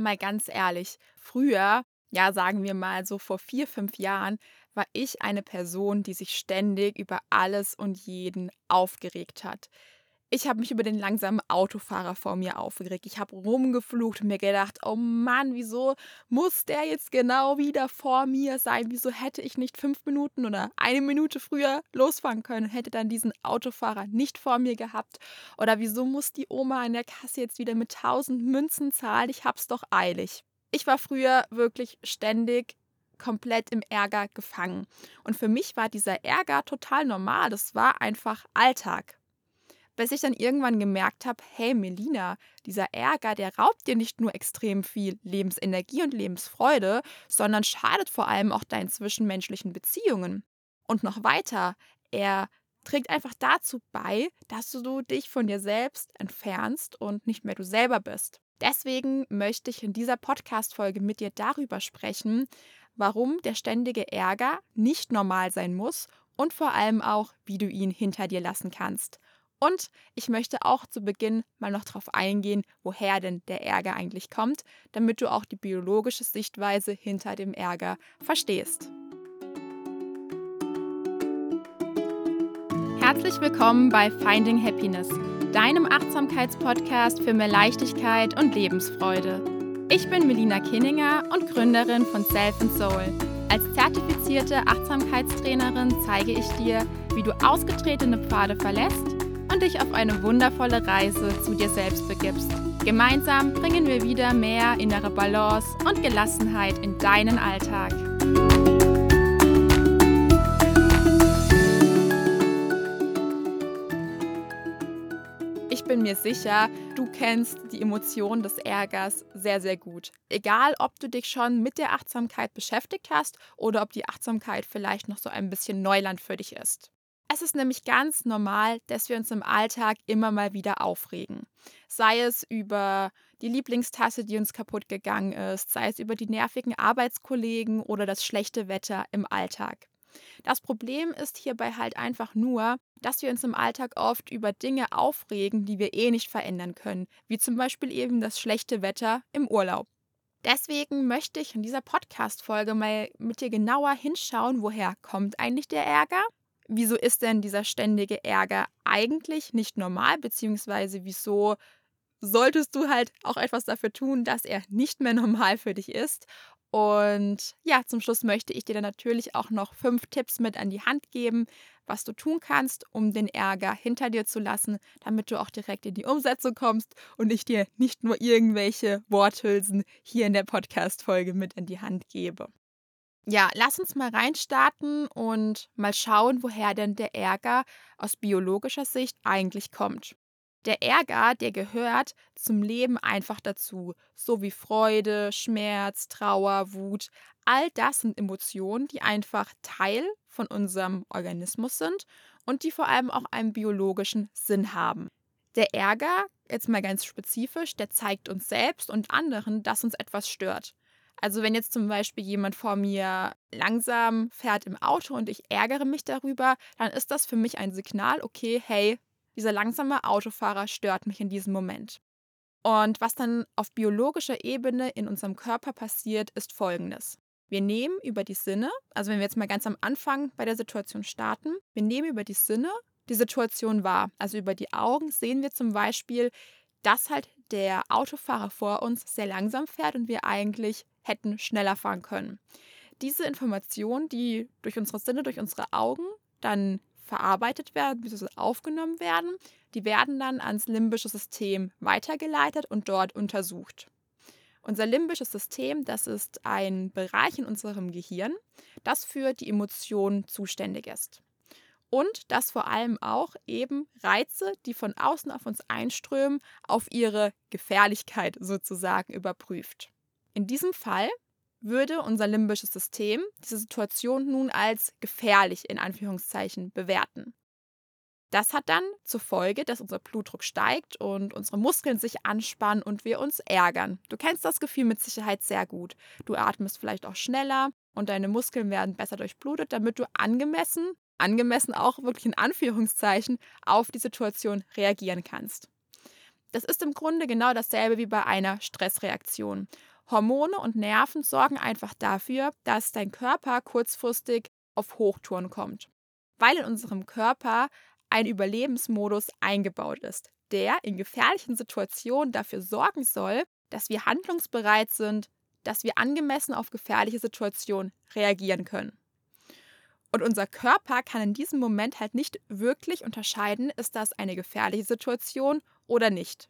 mal ganz ehrlich, früher, ja, sagen wir mal so vor vier, fünf Jahren, war ich eine Person, die sich ständig über alles und jeden aufgeregt hat. Ich habe mich über den langsamen Autofahrer vor mir aufgeregt. Ich habe rumgeflucht und mir gedacht, oh Mann, wieso muss der jetzt genau wieder vor mir sein? Wieso hätte ich nicht fünf Minuten oder eine Minute früher losfahren können und hätte dann diesen Autofahrer nicht vor mir gehabt? Oder wieso muss die Oma an der Kasse jetzt wieder mit tausend Münzen zahlen? Ich hab's doch eilig. Ich war früher wirklich ständig komplett im Ärger gefangen. Und für mich war dieser Ärger total normal. Das war einfach Alltag bis ich dann irgendwann gemerkt habe, hey Melina, dieser Ärger, der raubt dir nicht nur extrem viel Lebensenergie und Lebensfreude, sondern schadet vor allem auch deinen zwischenmenschlichen Beziehungen. Und noch weiter, er trägt einfach dazu bei, dass du dich von dir selbst entfernst und nicht mehr du selber bist. Deswegen möchte ich in dieser Podcast-Folge mit dir darüber sprechen, warum der ständige Ärger nicht normal sein muss und vor allem auch, wie du ihn hinter dir lassen kannst. Und ich möchte auch zu Beginn mal noch darauf eingehen, woher denn der Ärger eigentlich kommt, damit du auch die biologische Sichtweise hinter dem Ärger verstehst. Herzlich willkommen bei Finding Happiness, deinem Achtsamkeitspodcast für mehr Leichtigkeit und Lebensfreude. Ich bin Melina Kinninger und Gründerin von Self and Soul. Als zertifizierte Achtsamkeitstrainerin zeige ich dir, wie du ausgetretene Pfade verlässt dich auf eine wundervolle Reise zu dir selbst begibst. Gemeinsam bringen wir wieder mehr innere Balance und Gelassenheit in deinen Alltag. Ich bin mir sicher, du kennst die Emotion des Ärgers sehr, sehr gut. Egal, ob du dich schon mit der Achtsamkeit beschäftigt hast oder ob die Achtsamkeit vielleicht noch so ein bisschen Neuland für dich ist. Es ist nämlich ganz normal, dass wir uns im Alltag immer mal wieder aufregen. Sei es über die Lieblingstasse, die uns kaputt gegangen ist, sei es über die nervigen Arbeitskollegen oder das schlechte Wetter im Alltag. Das Problem ist hierbei halt einfach nur, dass wir uns im Alltag oft über Dinge aufregen, die wir eh nicht verändern können, wie zum Beispiel eben das schlechte Wetter im Urlaub. Deswegen möchte ich in dieser Podcast-Folge mal mit dir genauer hinschauen, woher kommt eigentlich der Ärger wieso ist denn dieser ständige Ärger eigentlich nicht normal, beziehungsweise wieso solltest du halt auch etwas dafür tun, dass er nicht mehr normal für dich ist. Und ja, zum Schluss möchte ich dir dann natürlich auch noch fünf Tipps mit an die Hand geben, was du tun kannst, um den Ärger hinter dir zu lassen, damit du auch direkt in die Umsetzung kommst und ich dir nicht nur irgendwelche Worthülsen hier in der Podcast-Folge mit an die Hand gebe. Ja, lass uns mal reinstarten und mal schauen, woher denn der Ärger aus biologischer Sicht eigentlich kommt. Der Ärger, der gehört zum Leben einfach dazu, so wie Freude, Schmerz, Trauer, Wut. All das sind Emotionen, die einfach Teil von unserem Organismus sind und die vor allem auch einen biologischen Sinn haben. Der Ärger, jetzt mal ganz spezifisch, der zeigt uns selbst und anderen, dass uns etwas stört. Also wenn jetzt zum Beispiel jemand vor mir langsam fährt im Auto und ich ärgere mich darüber, dann ist das für mich ein Signal, okay, hey, dieser langsame Autofahrer stört mich in diesem Moment. Und was dann auf biologischer Ebene in unserem Körper passiert, ist folgendes. Wir nehmen über die Sinne, also wenn wir jetzt mal ganz am Anfang bei der Situation starten, wir nehmen über die Sinne die Situation wahr. Also über die Augen sehen wir zum Beispiel, dass halt der Autofahrer vor uns sehr langsam fährt und wir eigentlich hätten schneller fahren können. Diese Informationen, die durch unsere Sinne, durch unsere Augen dann verarbeitet werden, bzw. aufgenommen werden, die werden dann ans limbische System weitergeleitet und dort untersucht. Unser limbisches System, das ist ein Bereich in unserem Gehirn, das für die Emotionen zuständig ist. Und das vor allem auch eben Reize, die von außen auf uns einströmen, auf ihre Gefährlichkeit sozusagen überprüft. In diesem Fall würde unser limbisches System diese Situation nun als gefährlich in Anführungszeichen bewerten. Das hat dann zur Folge, dass unser Blutdruck steigt und unsere Muskeln sich anspannen und wir uns ärgern. Du kennst das Gefühl mit Sicherheit sehr gut. Du atmest vielleicht auch schneller und deine Muskeln werden besser durchblutet, damit du angemessen, angemessen auch wirklich in Anführungszeichen, auf die Situation reagieren kannst. Das ist im Grunde genau dasselbe wie bei einer Stressreaktion. Hormone und Nerven sorgen einfach dafür, dass dein Körper kurzfristig auf Hochtouren kommt, weil in unserem Körper ein Überlebensmodus eingebaut ist, der in gefährlichen Situationen dafür sorgen soll, dass wir handlungsbereit sind, dass wir angemessen auf gefährliche Situationen reagieren können. Und unser Körper kann in diesem Moment halt nicht wirklich unterscheiden, ist das eine gefährliche Situation oder nicht.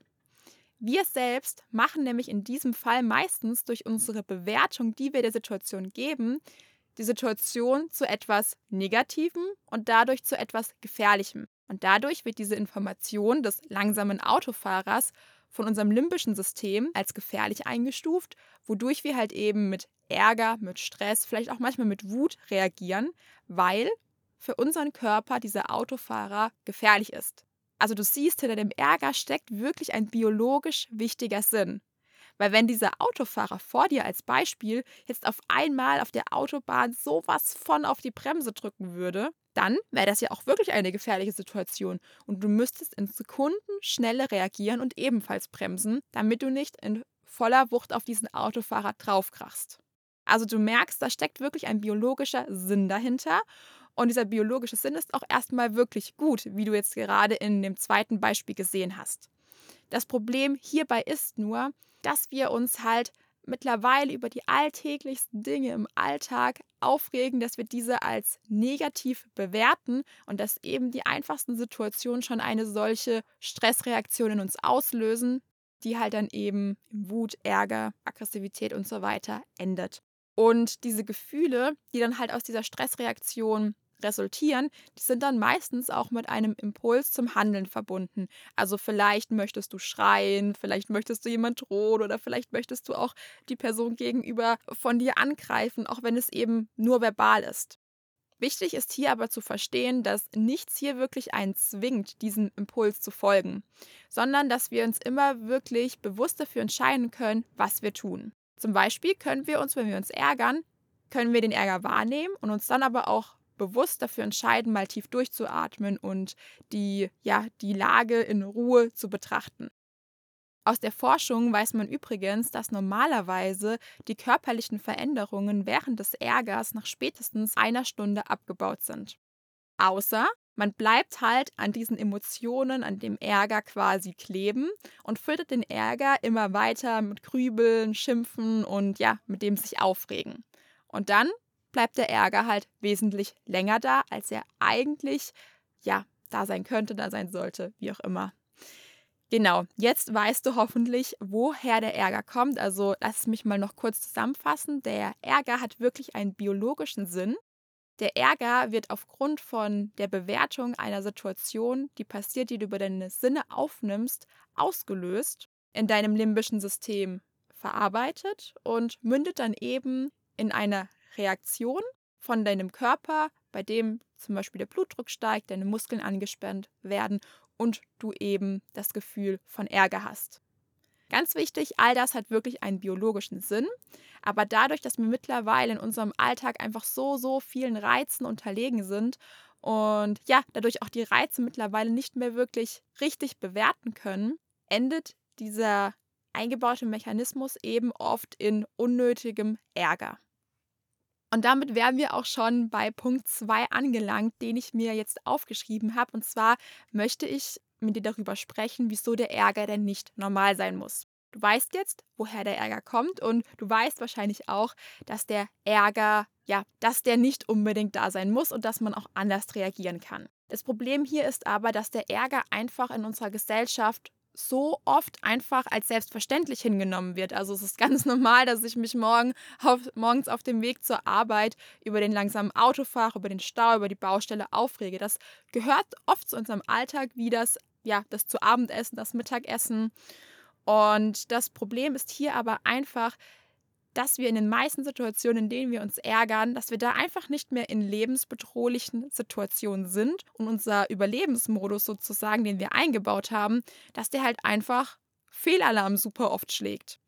Wir selbst machen nämlich in diesem Fall meistens durch unsere Bewertung, die wir der Situation geben, die Situation zu etwas Negativem und dadurch zu etwas Gefährlichem. Und dadurch wird diese Information des langsamen Autofahrers von unserem limbischen System als gefährlich eingestuft, wodurch wir halt eben mit Ärger, mit Stress, vielleicht auch manchmal mit Wut reagieren, weil für unseren Körper dieser Autofahrer gefährlich ist. Also du siehst, hinter dem Ärger steckt wirklich ein biologisch wichtiger Sinn. Weil wenn dieser Autofahrer vor dir als Beispiel jetzt auf einmal auf der Autobahn sowas von auf die Bremse drücken würde, dann wäre das ja auch wirklich eine gefährliche Situation und du müsstest in Sekunden schneller reagieren und ebenfalls bremsen, damit du nicht in voller Wucht auf diesen Autofahrer draufkrachst. Also du merkst, da steckt wirklich ein biologischer Sinn dahinter und dieser biologische Sinn ist auch erstmal wirklich gut, wie du jetzt gerade in dem zweiten Beispiel gesehen hast. Das Problem hierbei ist nur, dass wir uns halt mittlerweile über die alltäglichsten Dinge im Alltag aufregen, dass wir diese als negativ bewerten und dass eben die einfachsten Situationen schon eine solche Stressreaktion in uns auslösen, die halt dann eben Wut, Ärger, Aggressivität und so weiter endet. Und diese Gefühle, die dann halt aus dieser Stressreaktion resultieren, die sind dann meistens auch mit einem Impuls zum Handeln verbunden. Also vielleicht möchtest du schreien, vielleicht möchtest du jemand drohen oder vielleicht möchtest du auch die Person gegenüber von dir angreifen, auch wenn es eben nur verbal ist. Wichtig ist hier aber zu verstehen, dass nichts hier wirklich einen zwingt, diesem Impuls zu folgen, sondern dass wir uns immer wirklich bewusst dafür entscheiden können, was wir tun. Zum Beispiel können wir uns, wenn wir uns ärgern, können wir den Ärger wahrnehmen und uns dann aber auch bewusst dafür entscheiden, mal tief durchzuatmen und die, ja, die Lage in Ruhe zu betrachten. Aus der Forschung weiß man übrigens, dass normalerweise die körperlichen Veränderungen während des Ärgers nach spätestens einer Stunde abgebaut sind. Außer man bleibt halt an diesen Emotionen, an dem Ärger quasi kleben und füttert den Ärger immer weiter mit Grübeln, Schimpfen und ja, mit dem sich aufregen. Und dann bleibt der Ärger halt wesentlich länger da, als er eigentlich, ja, da sein könnte, da sein sollte, wie auch immer. Genau, jetzt weißt du hoffentlich, woher der Ärger kommt. Also lass mich mal noch kurz zusammenfassen. Der Ärger hat wirklich einen biologischen Sinn. Der Ärger wird aufgrund von der Bewertung einer Situation, die passiert, die du über deine Sinne aufnimmst, ausgelöst, in deinem limbischen System verarbeitet und mündet dann eben in einer Reaktion von deinem Körper, bei dem zum Beispiel der Blutdruck steigt, deine Muskeln angespannt werden und du eben das Gefühl von Ärger hast. Ganz wichtig, all das hat wirklich einen biologischen Sinn, aber dadurch, dass wir mittlerweile in unserem Alltag einfach so, so vielen Reizen unterlegen sind und ja, dadurch auch die Reize mittlerweile nicht mehr wirklich richtig bewerten können, endet dieser eingebaute Mechanismus eben oft in unnötigem Ärger. Und damit wären wir auch schon bei Punkt 2 angelangt, den ich mir jetzt aufgeschrieben habe. Und zwar möchte ich mit dir darüber sprechen, wieso der Ärger denn nicht normal sein muss. Du weißt jetzt, woher der Ärger kommt und du weißt wahrscheinlich auch, dass der Ärger, ja, dass der nicht unbedingt da sein muss und dass man auch anders reagieren kann. Das Problem hier ist aber, dass der Ärger einfach in unserer Gesellschaft so oft einfach als selbstverständlich hingenommen wird. Also es ist ganz normal, dass ich mich morgen auf, morgens auf dem Weg zur Arbeit über den langsamen Autofahrer, über den Stau, über die Baustelle aufrege. Das gehört oft zu unserem Alltag wie das, ja, das zu Abendessen, das Mittagessen. Und das Problem ist hier aber einfach, dass wir in den meisten Situationen, in denen wir uns ärgern, dass wir da einfach nicht mehr in lebensbedrohlichen Situationen sind und unser Überlebensmodus sozusagen, den wir eingebaut haben, dass der halt einfach Fehlalarm super oft schlägt.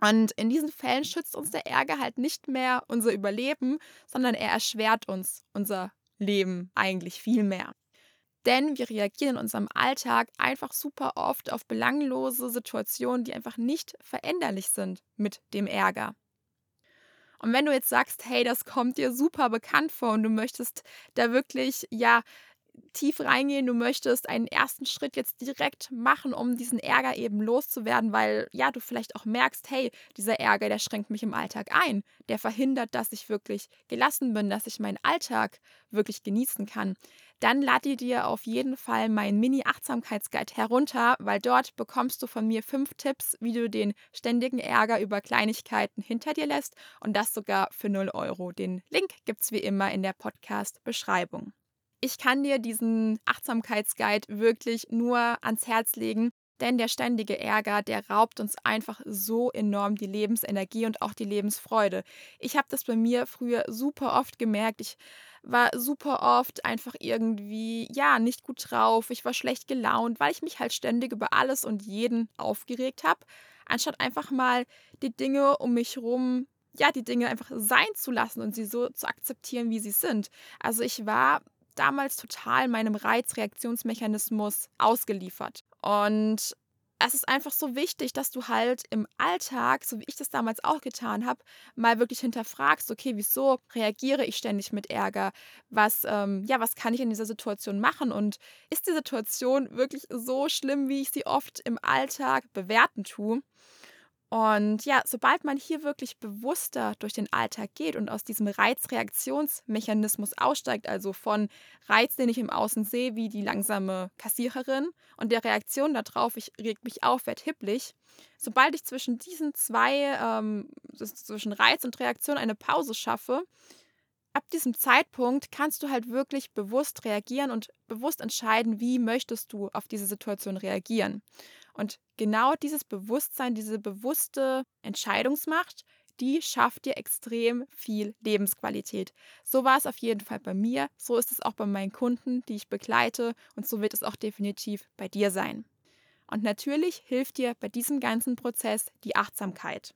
Und in diesen Fällen schützt uns der Ärger halt nicht mehr unser Überleben, sondern er erschwert uns unser Leben eigentlich viel mehr. Denn wir reagieren in unserem Alltag einfach super oft auf belanglose Situationen, die einfach nicht veränderlich sind mit dem Ärger. Und wenn du jetzt sagst, hey, das kommt dir super bekannt vor und du möchtest da wirklich, ja, tief reingehen, du möchtest einen ersten Schritt jetzt direkt machen, um diesen Ärger eben loszuwerden, weil ja, du vielleicht auch merkst, hey, dieser Ärger, der schränkt mich im Alltag ein, der verhindert, dass ich wirklich gelassen bin, dass ich meinen Alltag wirklich genießen kann. Dann lade dir auf jeden Fall meinen Mini-Achtsamkeitsguide herunter, weil dort bekommst du von mir fünf Tipps, wie du den ständigen Ärger über Kleinigkeiten hinter dir lässt und das sogar für 0 Euro. Den Link gibt es wie immer in der Podcast-Beschreibung. Ich kann dir diesen Achtsamkeitsguide wirklich nur ans Herz legen, denn der ständige Ärger, der raubt uns einfach so enorm die Lebensenergie und auch die Lebensfreude. Ich habe das bei mir früher super oft gemerkt. Ich war super oft einfach irgendwie, ja, nicht gut drauf. Ich war schlecht gelaunt, weil ich mich halt ständig über alles und jeden aufgeregt habe, anstatt einfach mal die Dinge um mich herum ja, die Dinge einfach sein zu lassen und sie so zu akzeptieren, wie sie sind. Also ich war damals total meinem Reizreaktionsmechanismus ausgeliefert. Und es ist einfach so wichtig, dass du halt im Alltag, so wie ich das damals auch getan habe, mal wirklich hinterfragst, okay, wieso reagiere ich ständig mit Ärger? Was, ähm, ja, was kann ich in dieser Situation machen? Und ist die Situation wirklich so schlimm, wie ich sie oft im Alltag bewerten tue? Und ja, sobald man hier wirklich bewusster durch den Alltag geht und aus diesem Reizreaktionsmechanismus aussteigt, also von Reiz, den ich im Außen sehe, wie die langsame Kassiererin und der Reaktion darauf, ich reg mich auf, werde hibblig, sobald ich zwischen diesen zwei, ähm, zwischen Reiz und Reaktion eine Pause schaffe, ab diesem Zeitpunkt kannst du halt wirklich bewusst reagieren und bewusst entscheiden, wie möchtest du auf diese Situation reagieren. Und genau dieses Bewusstsein, diese bewusste Entscheidungsmacht, die schafft dir extrem viel Lebensqualität. So war es auf jeden Fall bei mir, so ist es auch bei meinen Kunden, die ich begleite und so wird es auch definitiv bei dir sein. Und natürlich hilft dir bei diesem ganzen Prozess die Achtsamkeit.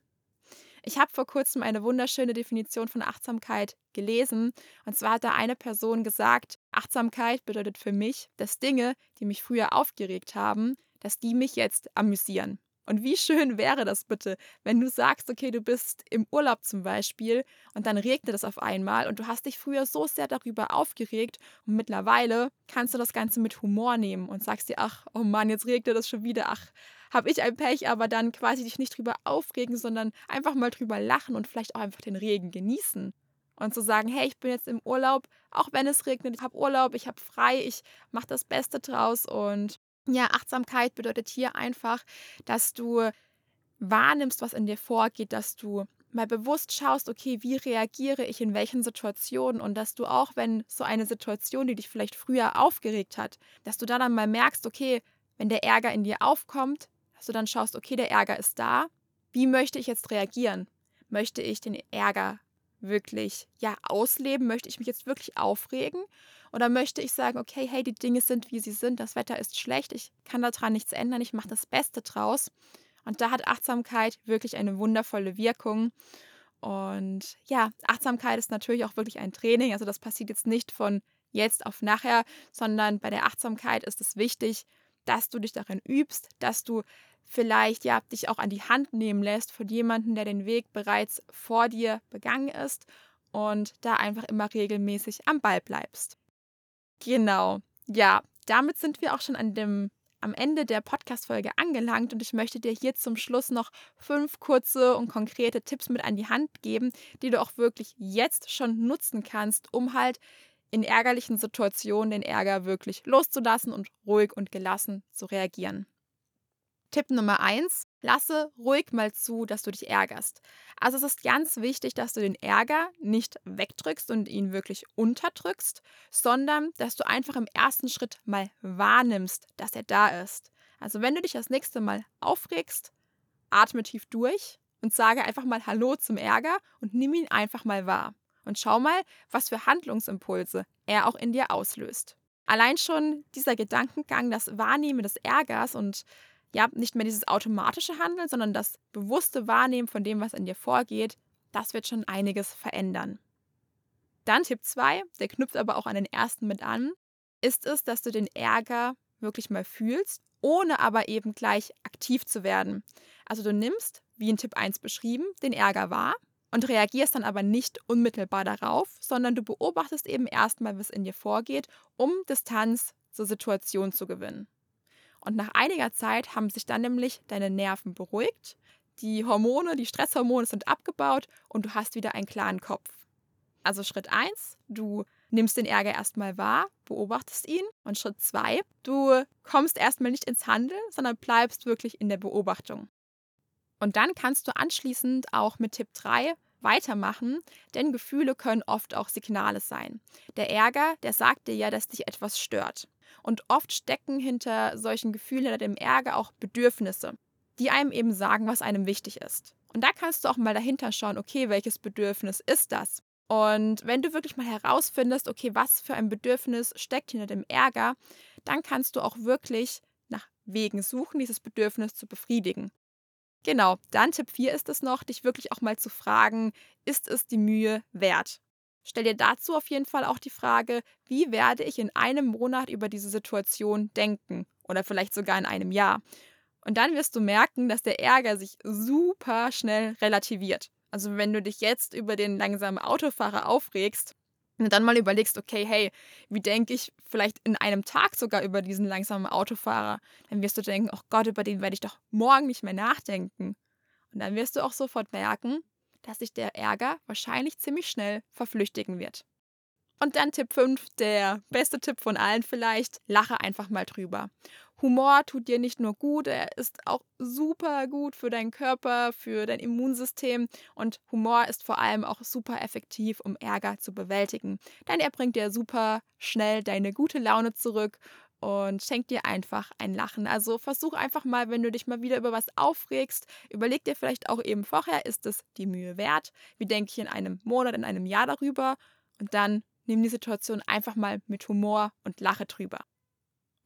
Ich habe vor kurzem eine wunderschöne Definition von Achtsamkeit gelesen. Und zwar hat da eine Person gesagt, Achtsamkeit bedeutet für mich, dass Dinge, die mich früher aufgeregt haben, dass die mich jetzt amüsieren. Und wie schön wäre das bitte, wenn du sagst, okay, du bist im Urlaub zum Beispiel und dann regnet es auf einmal und du hast dich früher so sehr darüber aufgeregt und mittlerweile kannst du das Ganze mit Humor nehmen und sagst dir, ach, oh Mann, jetzt regnet es schon wieder, ach, habe ich ein Pech, aber dann quasi dich nicht drüber aufregen, sondern einfach mal drüber lachen und vielleicht auch einfach den Regen genießen. Und zu sagen, hey, ich bin jetzt im Urlaub, auch wenn es regnet, ich habe Urlaub, ich habe frei, ich mache das Beste draus und ja, Achtsamkeit bedeutet hier einfach, dass du wahrnimmst, was in dir vorgeht, dass du mal bewusst schaust, okay, wie reagiere ich in welchen Situationen und dass du auch, wenn so eine Situation, die dich vielleicht früher aufgeregt hat, dass du da dann mal merkst, okay, wenn der Ärger in dir aufkommt, dass du dann schaust, okay, der Ärger ist da, wie möchte ich jetzt reagieren? Möchte ich den Ärger wirklich ja ausleben? Möchte ich mich jetzt wirklich aufregen? Oder möchte ich sagen, okay, hey, die Dinge sind, wie sie sind, das Wetter ist schlecht, ich kann daran nichts ändern, ich mache das Beste draus. Und da hat Achtsamkeit wirklich eine wundervolle Wirkung. Und ja, Achtsamkeit ist natürlich auch wirklich ein Training. Also das passiert jetzt nicht von jetzt auf nachher, sondern bei der Achtsamkeit ist es wichtig, dass du dich darin übst, dass du vielleicht ja dich auch an die Hand nehmen lässt von jemandem, der den Weg bereits vor dir begangen ist und da einfach immer regelmäßig am Ball bleibst. Genau. Ja, damit sind wir auch schon an dem am Ende der Podcast-Folge angelangt und ich möchte dir hier zum Schluss noch fünf kurze und konkrete Tipps mit an die Hand geben, die du auch wirklich jetzt schon nutzen kannst, um halt in ärgerlichen Situationen den Ärger wirklich loszulassen und ruhig und gelassen zu reagieren. Tipp Nummer eins: Lasse ruhig mal zu, dass du dich ärgerst. Also es ist ganz wichtig, dass du den Ärger nicht wegdrückst und ihn wirklich unterdrückst, sondern dass du einfach im ersten Schritt mal wahrnimmst, dass er da ist. Also wenn du dich das nächste Mal aufregst, atme tief durch und sage einfach mal Hallo zum Ärger und nimm ihn einfach mal wahr. Und schau mal, was für Handlungsimpulse er auch in dir auslöst. Allein schon dieser Gedankengang, das Wahrnehmen des Ärgers und ja, nicht mehr dieses automatische Handeln, sondern das bewusste Wahrnehmen von dem, was in dir vorgeht, das wird schon einiges verändern. Dann Tipp 2, der knüpft aber auch an den ersten mit an. ist es, dass du den Ärger wirklich mal fühlst, ohne aber eben gleich aktiv zu werden. Also du nimmst, wie in Tipp 1 beschrieben, den Ärger wahr und reagierst dann aber nicht unmittelbar darauf, sondern du beobachtest eben erstmal, was in dir vorgeht, um Distanz zur Situation zu gewinnen. Und nach einiger Zeit haben sich dann nämlich deine Nerven beruhigt, die Hormone, die Stresshormone sind abgebaut und du hast wieder einen klaren Kopf. Also Schritt 1, du nimmst den Ärger erstmal wahr, beobachtest ihn. Und Schritt 2, du kommst erstmal nicht ins Handeln, sondern bleibst wirklich in der Beobachtung. Und dann kannst du anschließend auch mit Tipp 3 weitermachen, denn Gefühle können oft auch Signale sein. Der Ärger, der sagt dir ja, dass dich etwas stört. Und oft stecken hinter solchen Gefühlen, hinter dem Ärger auch Bedürfnisse, die einem eben sagen, was einem wichtig ist. Und da kannst du auch mal dahinter schauen, okay, welches Bedürfnis ist das? Und wenn du wirklich mal herausfindest, okay, was für ein Bedürfnis steckt hinter dem Ärger, dann kannst du auch wirklich nach Wegen suchen, dieses Bedürfnis zu befriedigen. Genau, dann Tipp 4 ist es noch, dich wirklich auch mal zu fragen, ist es die Mühe wert? Stell dir dazu auf jeden Fall auch die Frage, wie werde ich in einem Monat über diese Situation denken oder vielleicht sogar in einem Jahr? Und dann wirst du merken, dass der Ärger sich super schnell relativiert. Also wenn du dich jetzt über den langsamen Autofahrer aufregst, und dann mal überlegst, okay, hey, wie denke ich vielleicht in einem Tag sogar über diesen langsamen Autofahrer, dann wirst du denken, oh Gott, über den werde ich doch morgen nicht mehr nachdenken. Und dann wirst du auch sofort merken, dass sich der Ärger wahrscheinlich ziemlich schnell verflüchtigen wird. Und dann Tipp 5, der beste Tipp von allen vielleicht, lache einfach mal drüber. Humor tut dir nicht nur gut, er ist auch super gut für deinen Körper, für dein Immunsystem und Humor ist vor allem auch super effektiv, um Ärger zu bewältigen. Denn er bringt dir super schnell deine gute Laune zurück und schenkt dir einfach ein Lachen. Also versuch einfach mal, wenn du dich mal wieder über was aufregst, überleg dir vielleicht auch eben vorher, ist es die Mühe wert? Wie denke ich in einem Monat, in einem Jahr darüber? Und dann nimm die Situation einfach mal mit Humor und lache drüber.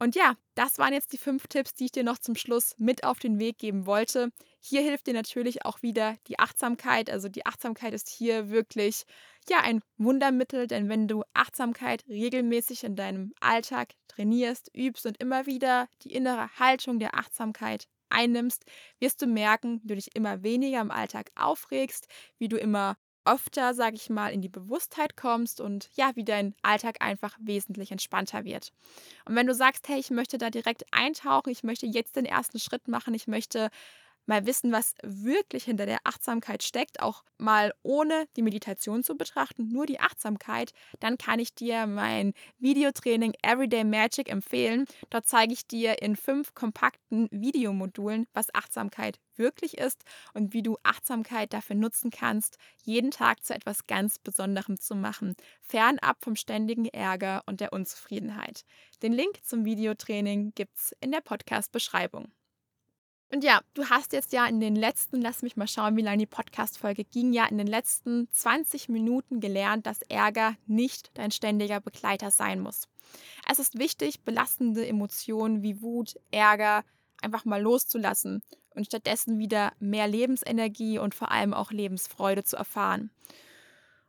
Und ja, das waren jetzt die fünf Tipps, die ich dir noch zum Schluss mit auf den Weg geben wollte. Hier hilft dir natürlich auch wieder die Achtsamkeit. Also die Achtsamkeit ist hier wirklich ja ein Wundermittel, denn wenn du Achtsamkeit regelmäßig in deinem Alltag trainierst, übst und immer wieder die innere Haltung der Achtsamkeit einnimmst, wirst du merken, wie du dich immer weniger im Alltag aufregst, wie du immer öfter, sage ich mal, in die Bewusstheit kommst und ja, wie dein Alltag einfach wesentlich entspannter wird. Und wenn du sagst, hey, ich möchte da direkt eintauchen, ich möchte jetzt den ersten Schritt machen, ich möchte mal wissen, was wirklich hinter der Achtsamkeit steckt, auch mal ohne die Meditation zu betrachten, nur die Achtsamkeit, dann kann ich dir mein Videotraining Everyday Magic empfehlen. Dort zeige ich dir in fünf kompakten Videomodulen, was Achtsamkeit wirklich ist und wie du Achtsamkeit dafür nutzen kannst, jeden Tag zu etwas ganz Besonderem zu machen, fernab vom ständigen Ärger und der Unzufriedenheit. Den Link zum Videotraining gibt's in der Podcast-Beschreibung. Und ja, du hast jetzt ja in den letzten, lass mich mal schauen, wie lange die Podcast-Folge ging, ja in den letzten 20 Minuten gelernt, dass Ärger nicht dein ständiger Begleiter sein muss. Es ist wichtig, belastende Emotionen wie Wut, Ärger einfach mal loszulassen und stattdessen wieder mehr Lebensenergie und vor allem auch Lebensfreude zu erfahren.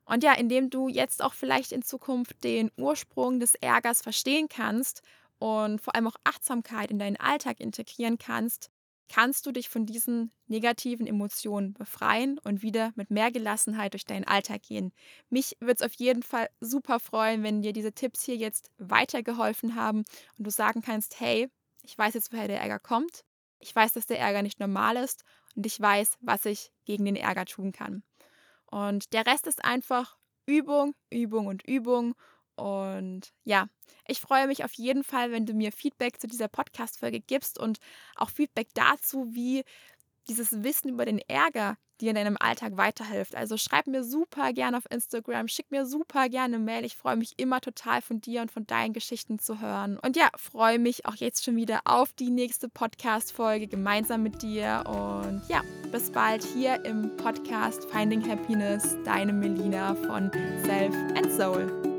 Und ja, indem du jetzt auch vielleicht in Zukunft den Ursprung des Ärgers verstehen kannst und vor allem auch Achtsamkeit in deinen Alltag integrieren kannst, kannst du dich von diesen negativen Emotionen befreien und wieder mit mehr Gelassenheit durch deinen Alltag gehen. Mich würde es auf jeden Fall super freuen, wenn dir diese Tipps hier jetzt weitergeholfen haben und du sagen kannst, hey, ich weiß jetzt, woher der Ärger kommt. Ich weiß, dass der Ärger nicht normal ist und ich weiß, was ich gegen den Ärger tun kann. Und der Rest ist einfach Übung, Übung und Übung und ja, ich freue mich auf jeden Fall, wenn du mir Feedback zu dieser Podcast-Folge gibst und auch Feedback dazu, wie dieses Wissen über den Ärger dir in deinem Alltag weiterhilft. Also schreib mir super gerne auf Instagram, schick mir super gerne eine Mail. Ich freue mich immer total von dir und von deinen Geschichten zu hören. Und ja, freue mich auch jetzt schon wieder auf die nächste Podcast-Folge gemeinsam mit dir. Und ja, bis bald hier im Podcast Finding Happiness, deine Melina von Self and Soul.